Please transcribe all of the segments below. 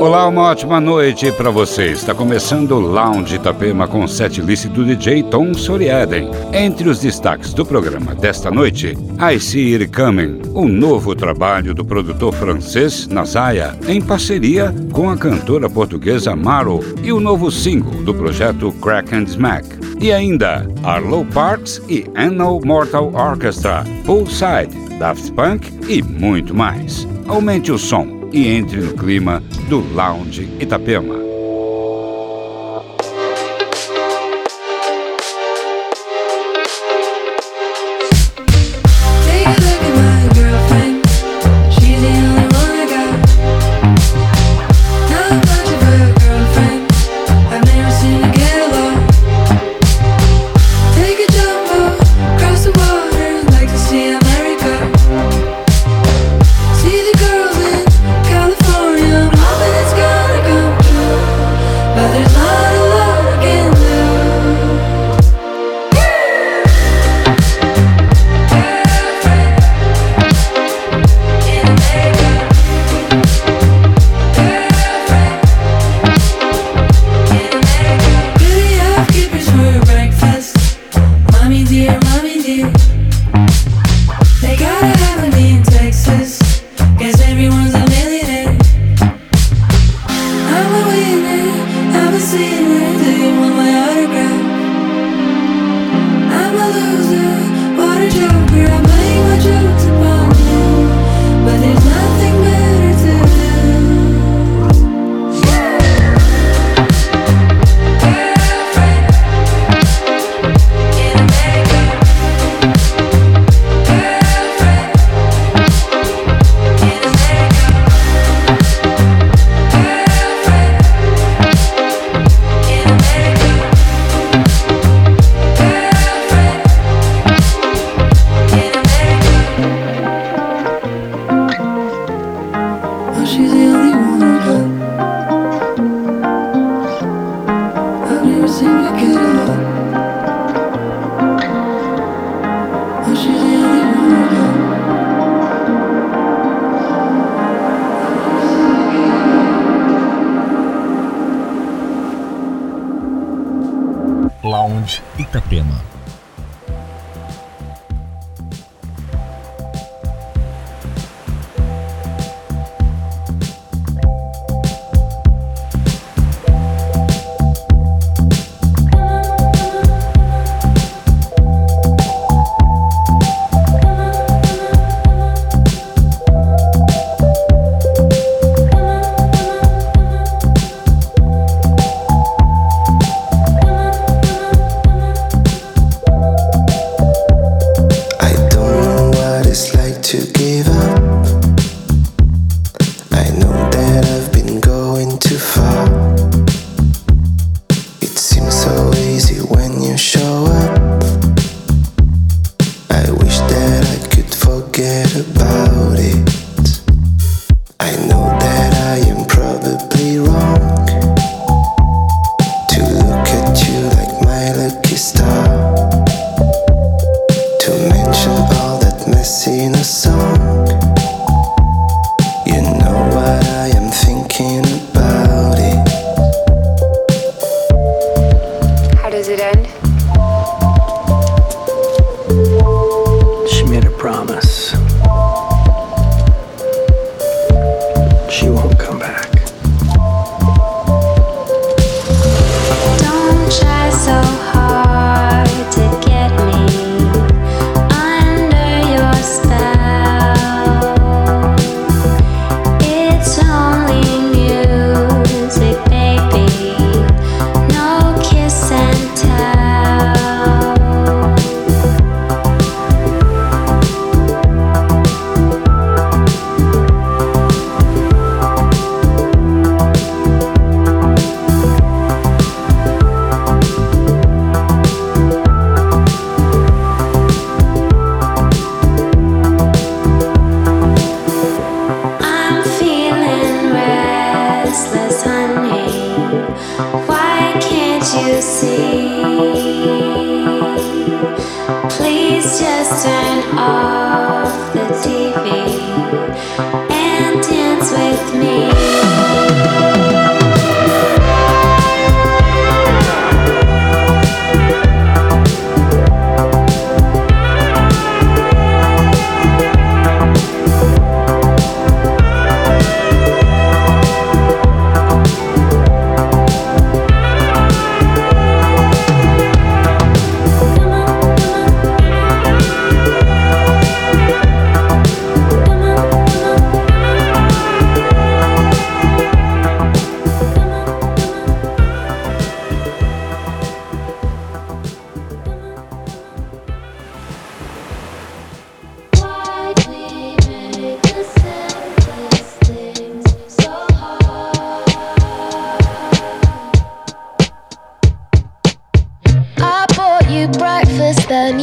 Olá, uma ótima noite para você. Está começando o Lounge Itapema com set list do DJ Tom Soriaden. Entre os destaques do programa desta noite, I See It Coming, o novo trabalho do produtor francês Nazaya, em parceria com a cantora portuguesa Maro, e o novo single do projeto Crack and Smack. E ainda, Arlo Parks e Anno Mortal Orchestra, Poolside, Daft Punk e muito mais. Aumente o som e entre no clima do Lounge Itapema.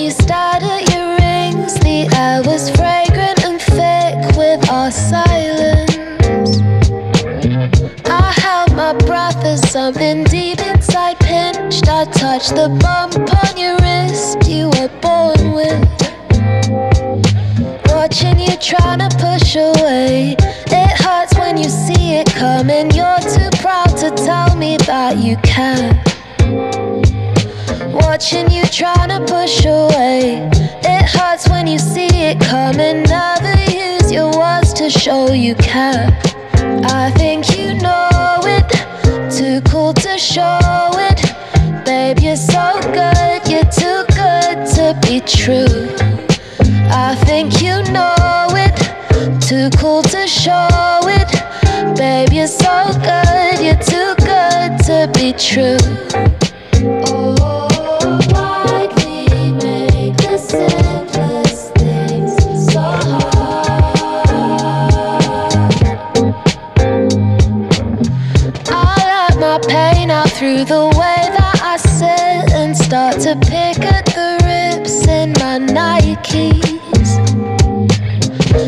you started, your rings. The air was fragrant and thick with our silence. I held my breath as something deep inside pinched. I touched the bump on your wrist you were born with. Watching you trying to push away. It hurts when you see it coming. You're too proud to tell me that you can. Watching trying to push away. It hurts when you see it coming. Never use your words to show you care. I think you know it. Too cool to show it. Babe, you're so good. You're too good to be true. I think you know it. Too cool to show it. Babe, you're so good. You're too good to be true. Through the way that I sit and start to pick at the rips in my Nikes.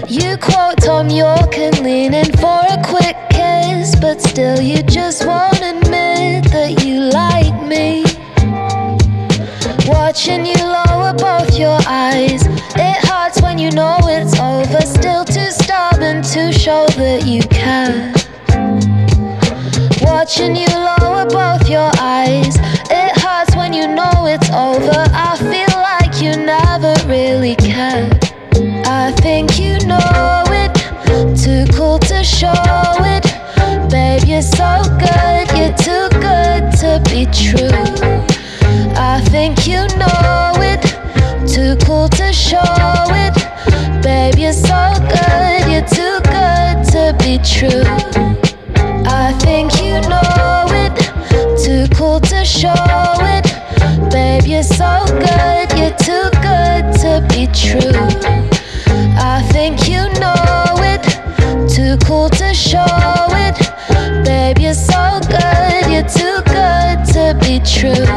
You quote Thom Yorke and lean in for a quick kiss, but still you just won't admit that you like me. Watching you lower both your eyes, it hurts when you know it's over. Still too stubborn to show that you care. Watching you lower both your eyes, it hurts when you know it's over. I feel like you never really cared. I think you know it, too cool to show it. Babe, you're so good, you're too good to be true. I think you know it, too cool to show it. Babe, you're so good, you're too good to be true. True.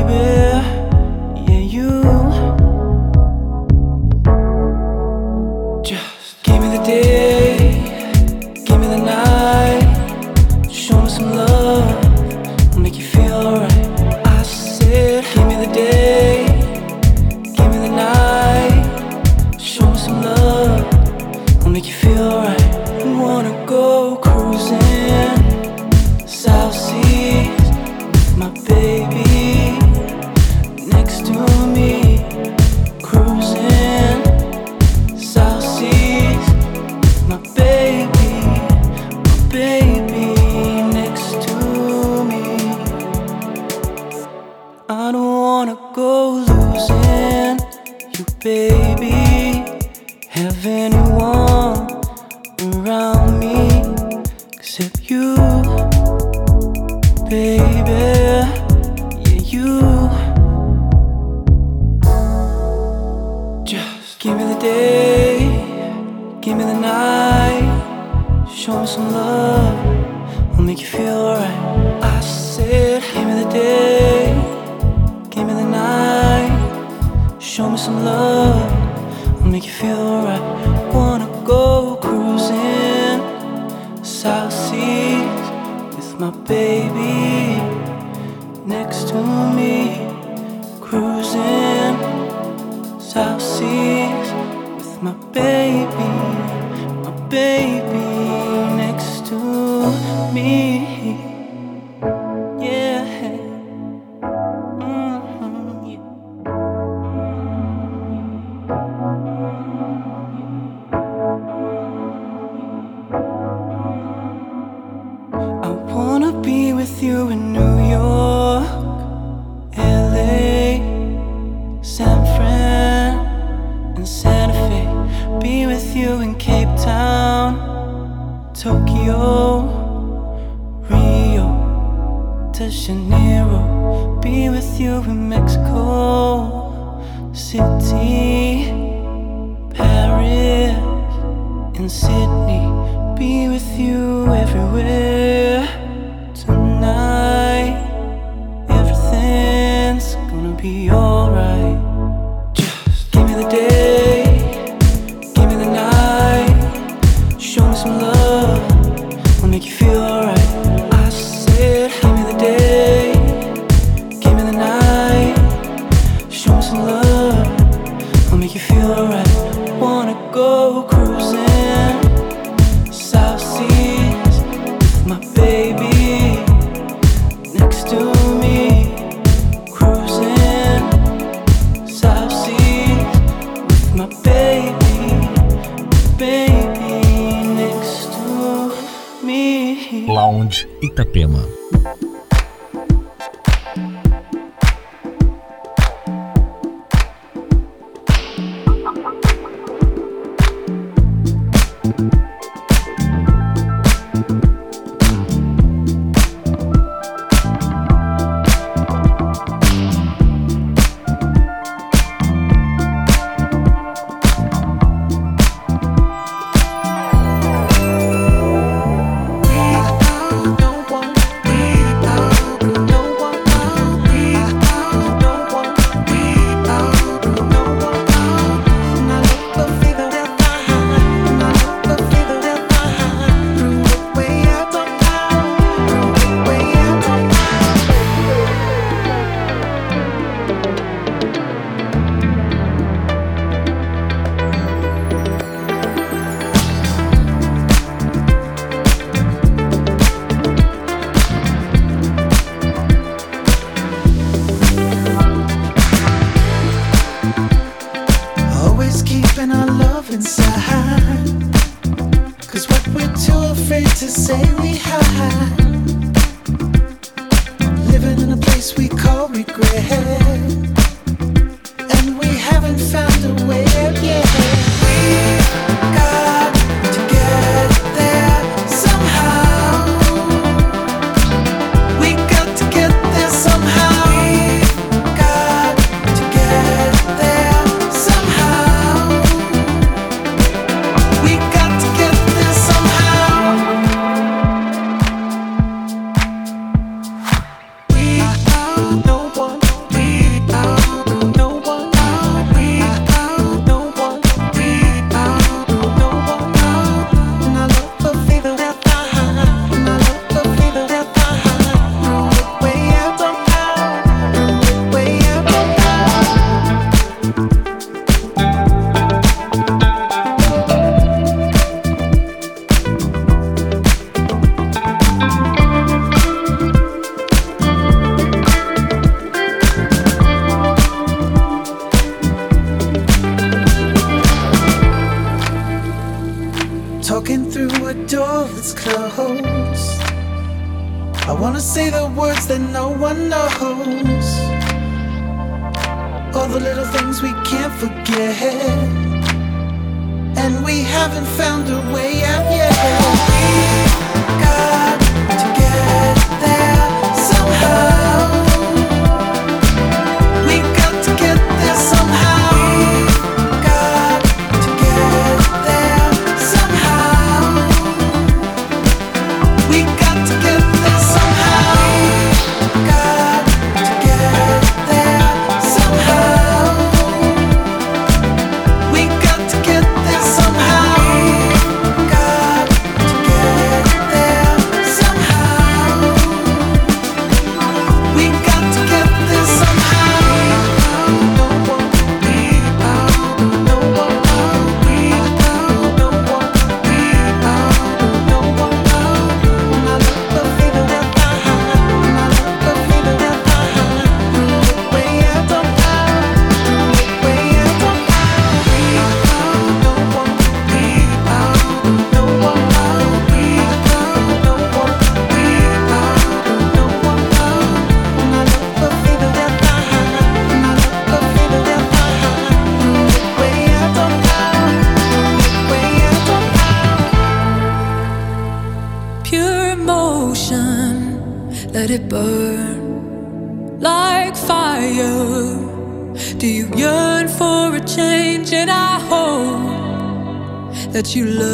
some love All the little things we can't forget. And we haven't found a way out yet. that you love.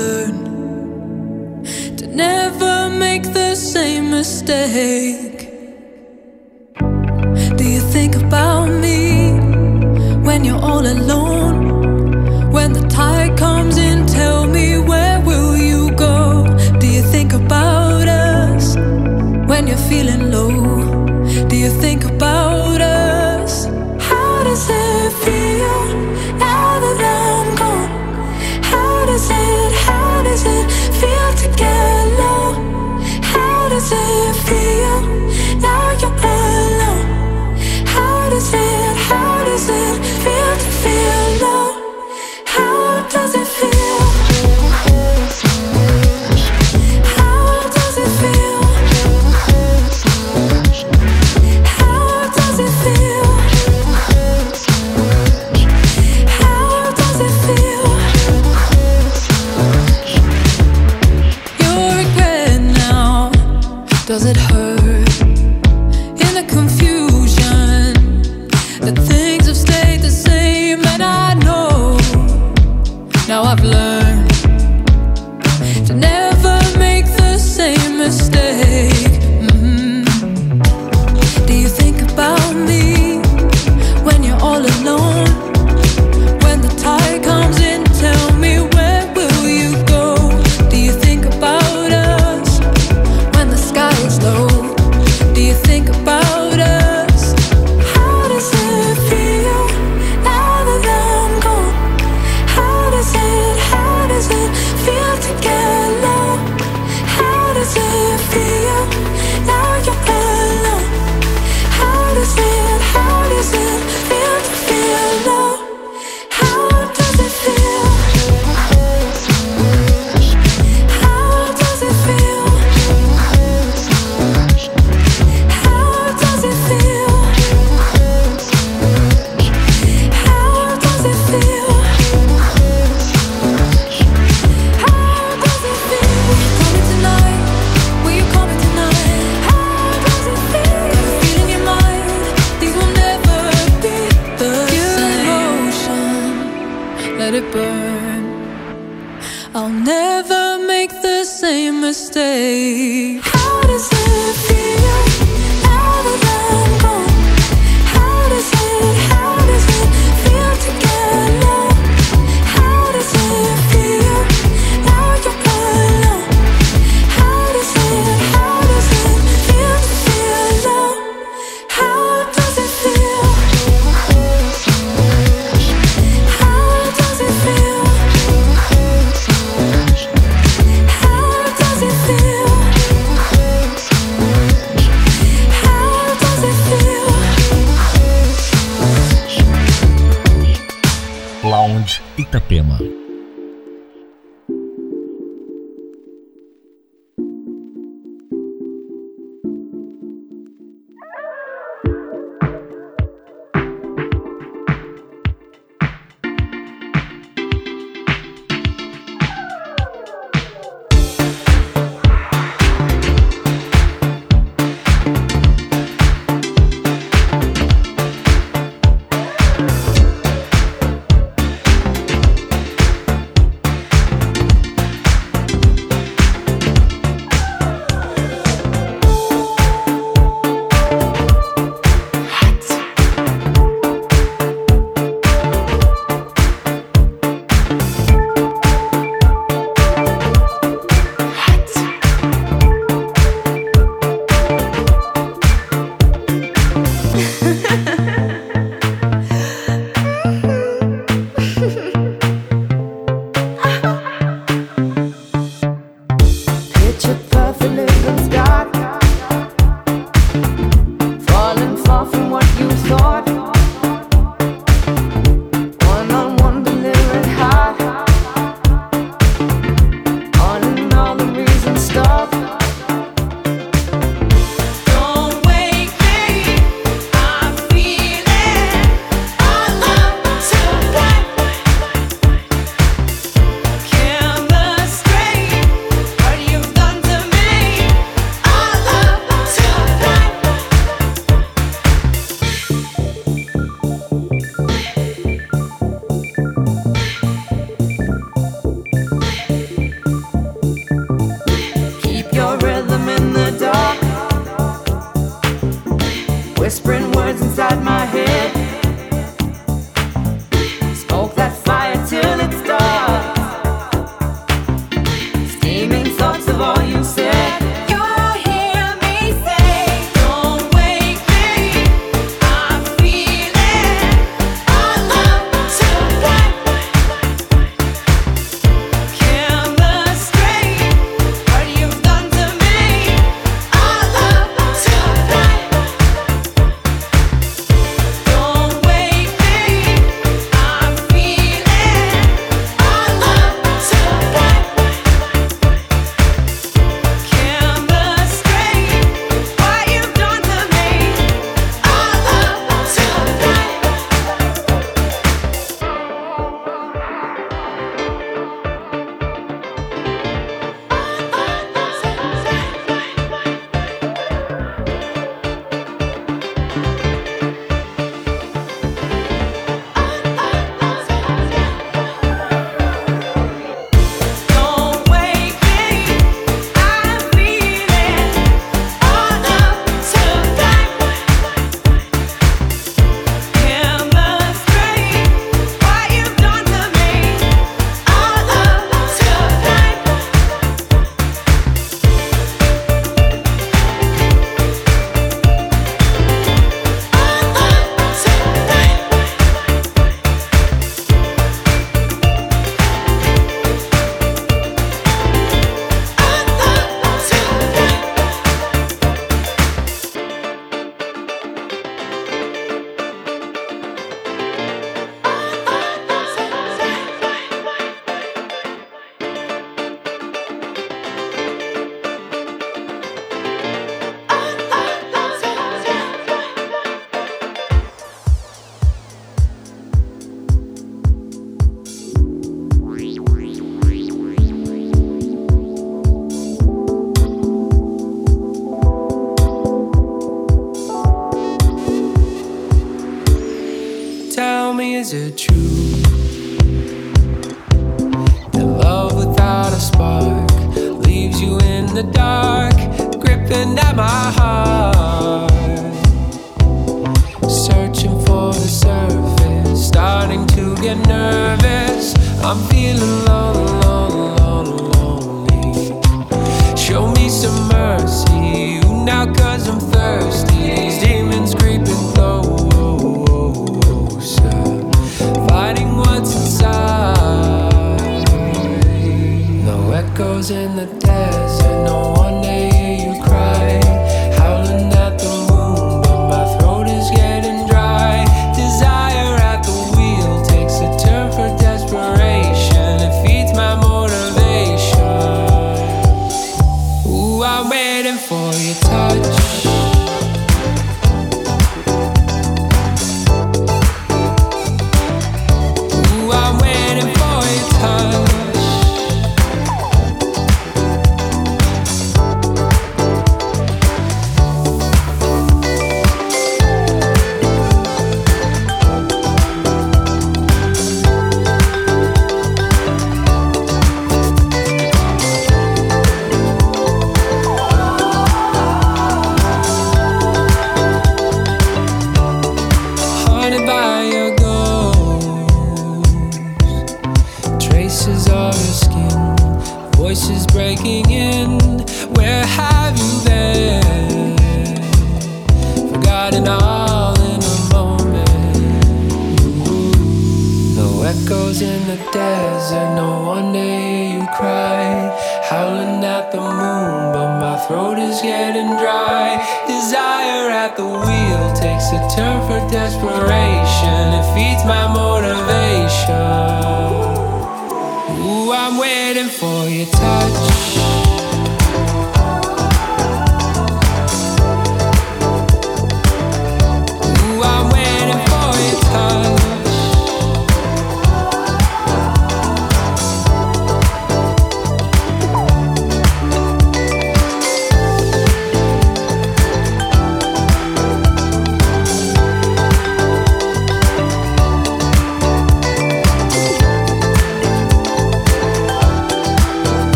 burn. I'll never make the same mistake. How does it feel?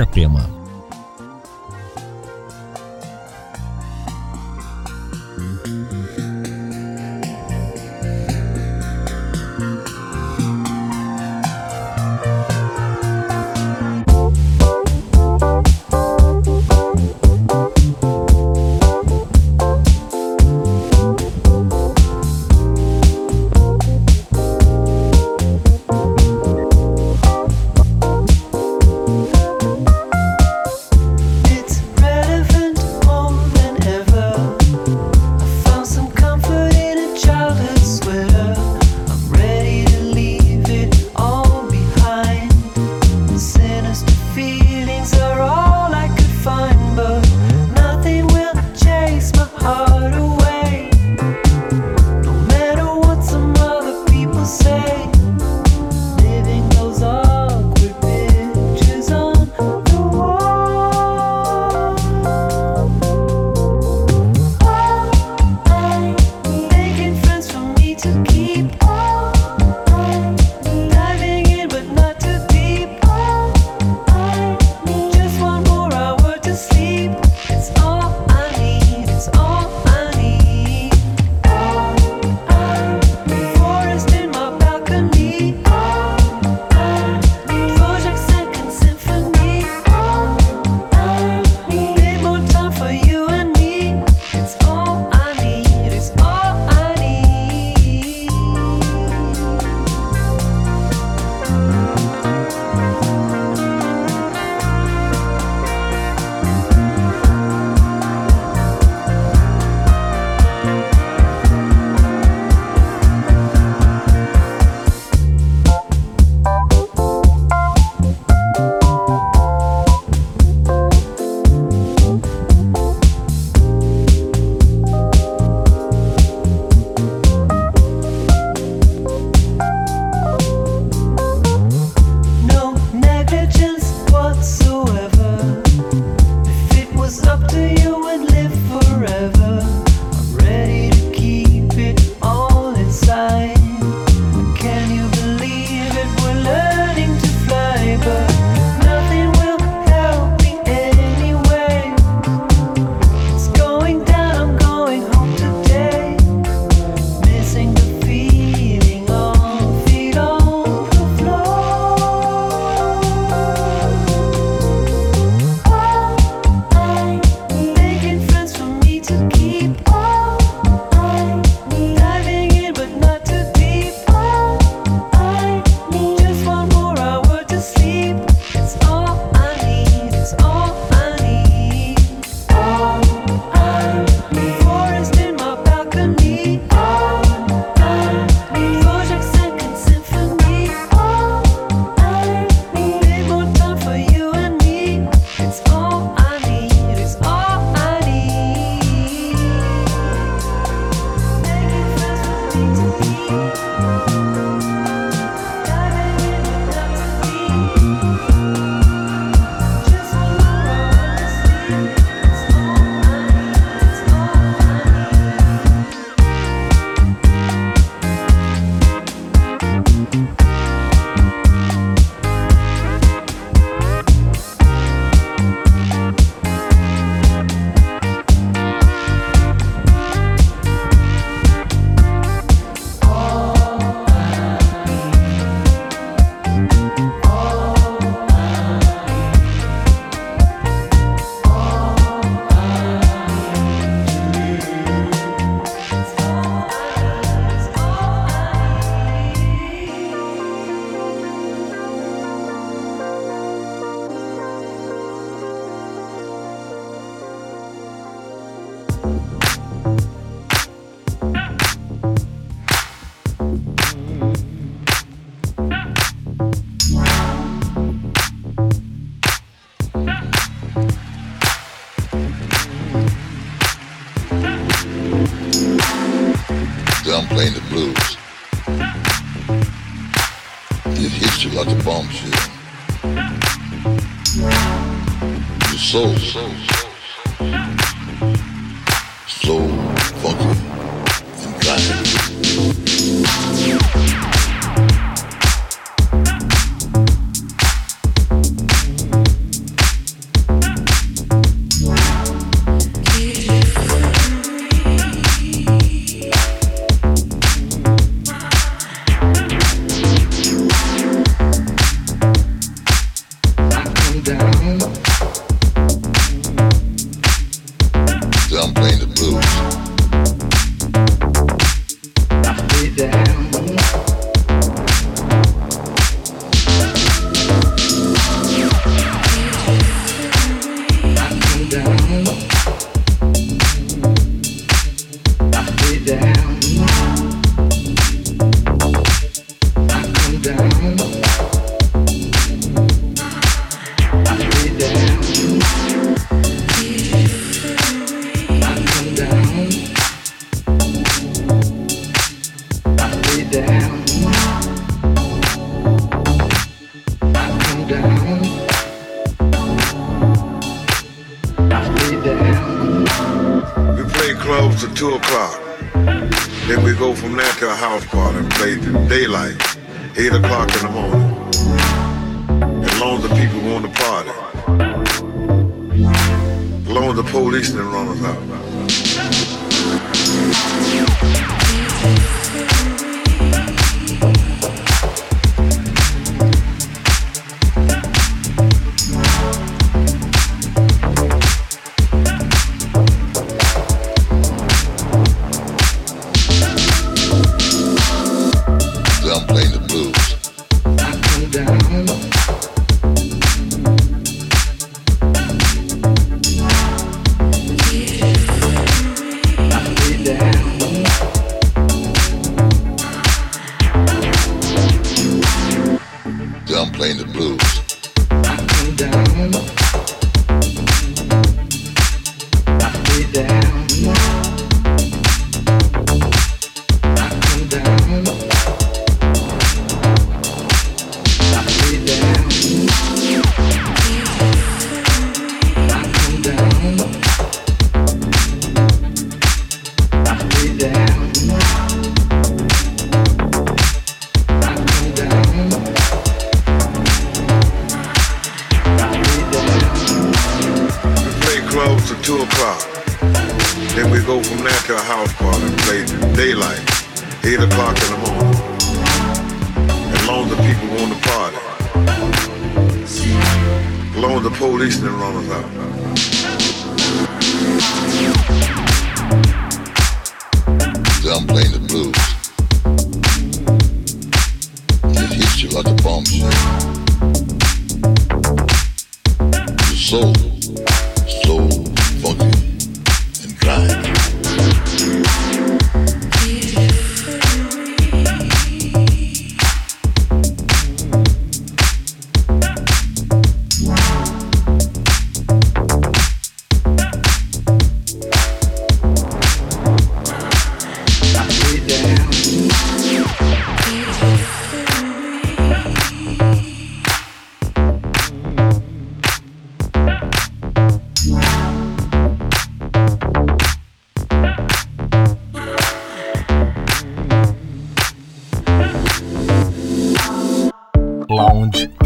Itapema. I'm playing the blues. It hits you like a bomb shit. Your soul. soul. Lounge.